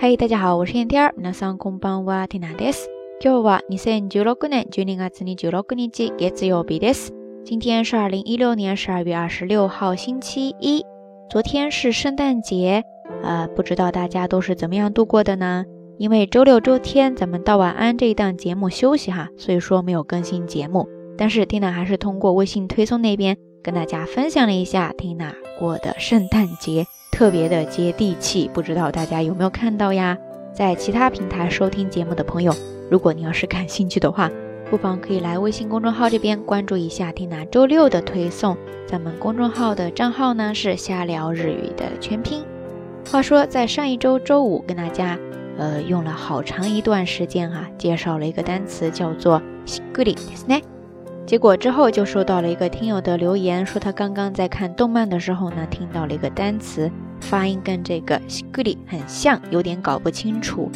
嗨，大家好，我是燕天儿。皆さんこんばんは、ティナです。今日は二千十六年十二月二十六日、月曜日です。今天是二零一六年十二月二十六号，星期一。昨天是圣诞节，呃，不知道大家都是怎么样度过的呢？因为周六周天咱们道晚安这一档节目休息哈，所以说没有更新节目。但是缇娜还是通过微信推送那边 跟大家分享了一下缇娜过的圣诞节。特别的接地气，不知道大家有没有看到呀？在其他平台收听节目的朋友，如果你要是感兴趣的话，不妨可以来微信公众号这边关注一下听娜周六的推送。咱们公众号的账号呢是瞎聊日语的全拼。话说在上一周周五跟大家呃用了好长一段时间哈，介绍了一个单词叫做 “shiguri” ですね。 结果之后就收到了一个听友的留言，说他刚刚在看动漫的时候呢，听到了一个单词，发音跟这个 “shiguri” 很像，有点搞不清楚。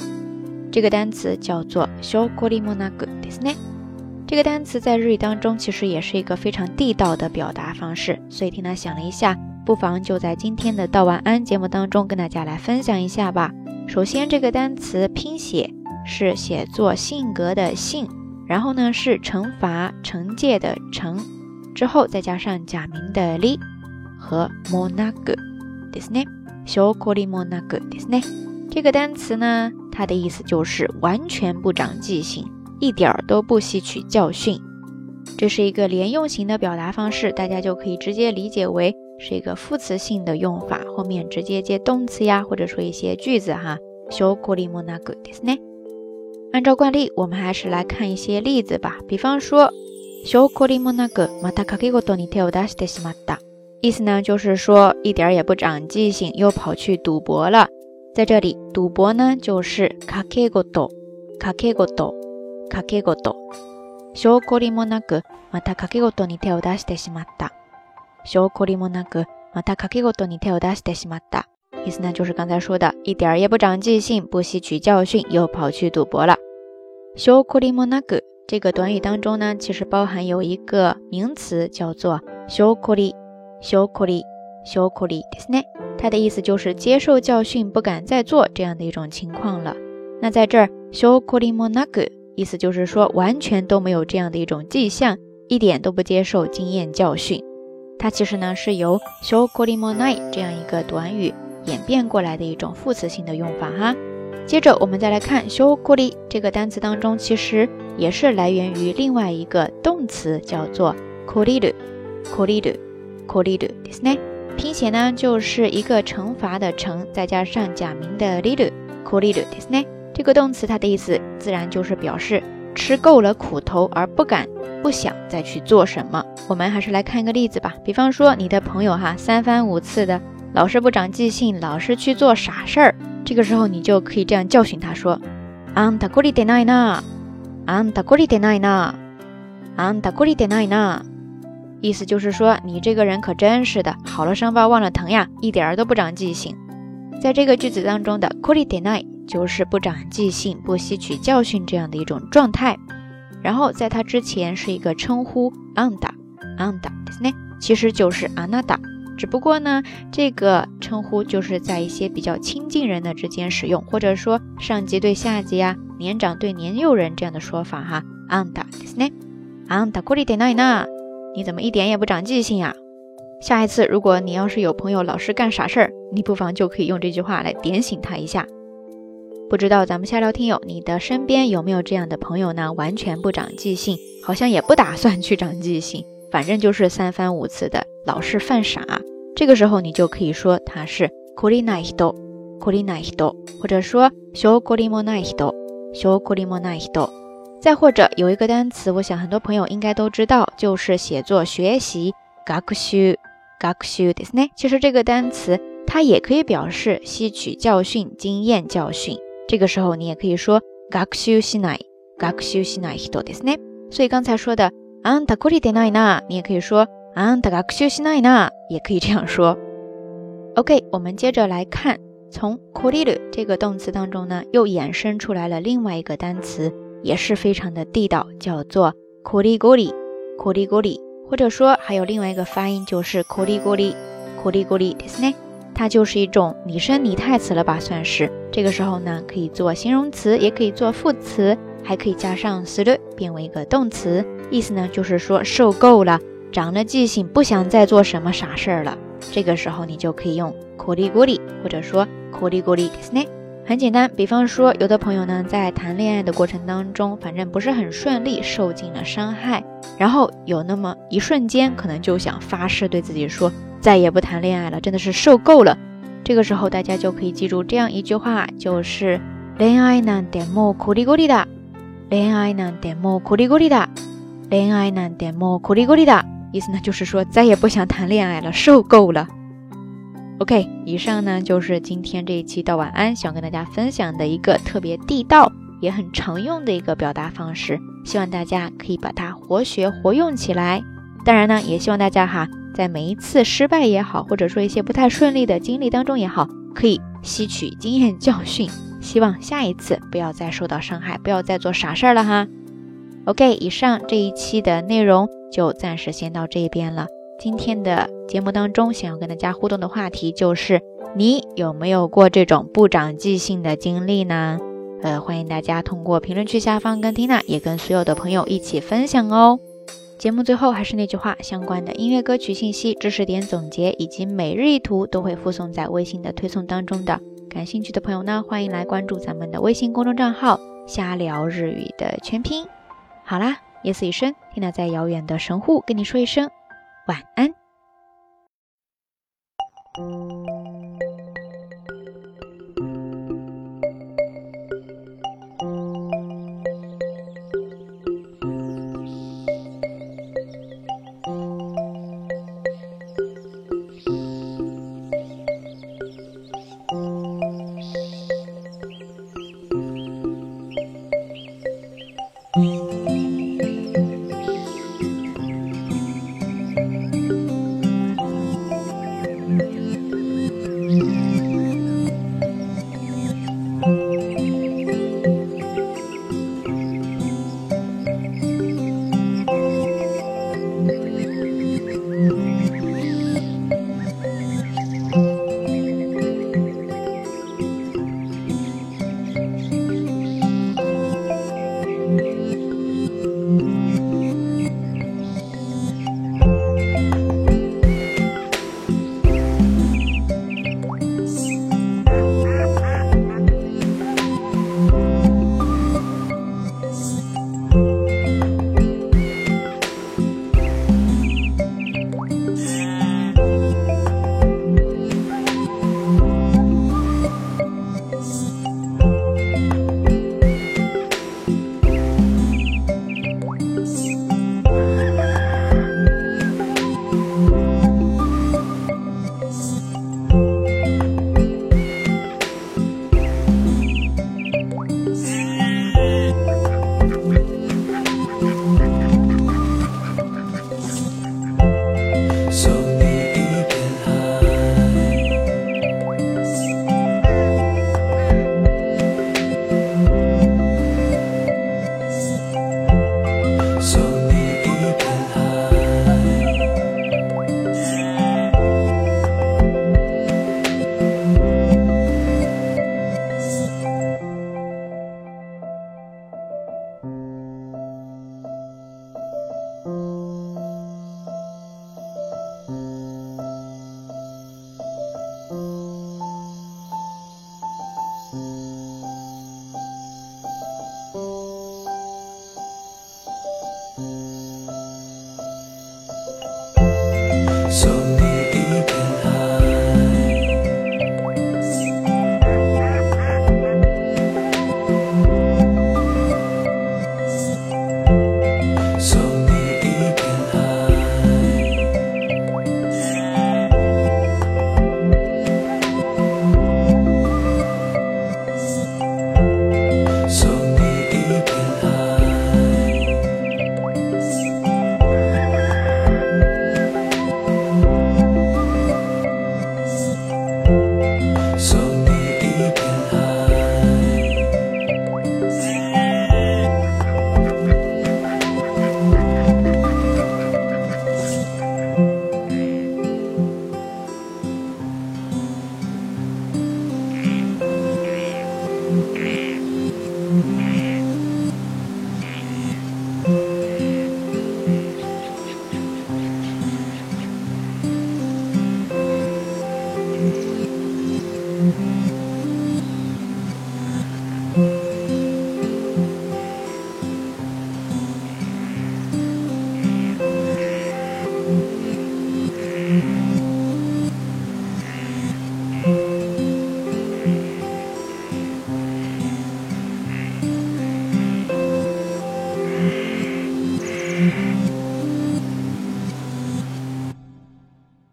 这个单词叫做 “shokori monagu” ですね。这个单词在日语当中其实也是一个非常地道的表达方式，所以听他想了一下，不妨就在今天的道晚安节目当中跟大家来分享一下吧。首先，这个单词拼写是写作性格的“性”。 然后呢是惩罚、惩戒的惩，之后再加上假名的li 和 monagu，ですね。小こり monagu ですね。这个单词呢，它的意思就是完全不长记性，一点儿都不吸取教训。这是一个连用型的表达方式，大家就可以直接理解为是一个副词性的用法，后面直接接动词呀，或者说一些句子哈。小こり monagu ですね。 按照惯例，我们还是来看一些例子吧。比方说，小こりもなくまた掛け事に手を出してしまった。意思呢，就是说一点也不长记性，又跑去赌博了。在这里，赌博呢就是掛け事、掛け事、掛け事。小こりもなくまた掛け事に手を出してしまった。小こりもなくまた掛け事に手を出してしまった。意思呢，就是刚才说的，一点儿也不长记性，不吸取教训，又跑去赌博了。 小こりもなく这个短语当中呢，其实包含有一个名词叫做小こり、小こり、小こりですね。它的意思就是接受教训，不敢再做这样的一种情况了。那在这儿，小こりもなく意思就是说完全都没有这样的一种迹象，一点都不接受经验教训。它其实呢是由小こりもない这样一个短语。演变过来的一种副词性的用法哈。 接着我们再来看 “shokuri” 这个单词当中，其实也是来源于另外一个动词，叫做 “koriru”，“koriru”，“koriru” ですね。拼写呢就是一个惩罚的惩，再加上假名的 riru，“koriru” ですね。这个动词它的意思自然就是表示吃够了苦头而不敢、不想再去做什么。我们还是来看一个例子吧，比方说你的朋友哈三番五次的。老是不长记性，老是去做傻事儿， 这个时候你就可以这样教训他说：“あんたこりでないな，あんたこりでないな，あんたこりでないな。”意思就是说，你这个人可真是的，好了伤疤忘了疼呀，一点儿都不长记性。在这个句子当中的こりでない就是不长记性、不吸取教训这样的一种状态。然后在它之前是一个称呼あんた、あんたですね，其实就是あなた。 只不过呢，这个称呼就是在一些比较亲近人的之间使用，或者说上级对下级啊，年长对年幼人这样的说法哈。あんたですね。あんたこりでないな。你怎么一点也不长记性呀？下一次如果你要是有朋友老是干傻事儿，你不妨就可以用这句话来点醒他一下。不知道咱们下聊听友，你的身边有没有这样的朋友呢？完全不长记性，好像也不打算去长记性，反正就是三番五次的。老是犯傻， 这个时候你就可以说他是 kori nai hito kori nai hito，或者说 shou kori mo nai hito shou kori mo nai hito。再或者有一个单词，我想很多朋友应该都知道，就是写作学习 gakushu gakushu ですね。其实这个单词它也可以表示吸取教训、经验教训。这个时候你也可以说 gakushu shinai gakushu shinai hito ですね。所以刚才说的あんたこりでないな，你也可以说。 あんた学習しないな，也可以这样说。OK，我们接着来看，从こりる这个动词当中呢，又衍生出来了另外一个单词，也是非常的地道，叫做こりごり，こりごり，或者说还有另外一个发音就是こりごり，こりごりですね。 它就是一种拟声拟态词了吧，算是。这个时候呢，可以做形容词，也可以做副词，还可以加上する，变为一个动词。意思呢，就是说受够了， 长了记性，不想再做什么傻事儿了。这个时候你就可以用こりごり，或者说こりごりですね。很简单，比方说，有的朋友呢，在谈恋爱的过程当中，反正不是很顺利，受尽了伤害，然后有那么一瞬间，可能就想发誓对自己说，再也不谈恋爱了，真的是受够了。这个时候，大家就可以记住这样一句话，就是恋愛なんてもうこりごりだ。恋愛なんてもうこりごりだ。恋愛なんてもうこりごりだ。 意思呢，就是说再也不想谈恋爱了，受够了。OK，以上呢就是今天这一期到晚安想跟大家分享的一个特别地道也很常用的一个表达方式，希望大家可以把它活学活用起来。当然呢，也希望大家哈，在每一次失败也好，或者说一些不太顺利的经历当中也好，可以吸取经验教训，希望下一次不要再受到伤害，不要再做傻事儿了哈。OK，以上这一期的内容就暂时先到这边了。今天的节目当中，想要跟大家互动的话题就是：你有没有过这种不长记性的经历呢？呃，欢迎大家通过评论区下方跟缇娜，也跟所有的朋友一起分享哦。节目最后还是那句话，相关的音乐歌曲信息、知识点总结以及每日一图都会附送在微信的推送当中的。感兴趣的朋友呢，欢迎来关注咱们的微信公众账号“瞎聊日语”的全拼。好啦，夜色已深，听到在遥远的神户跟你说一声。晚安。Mm-hmm.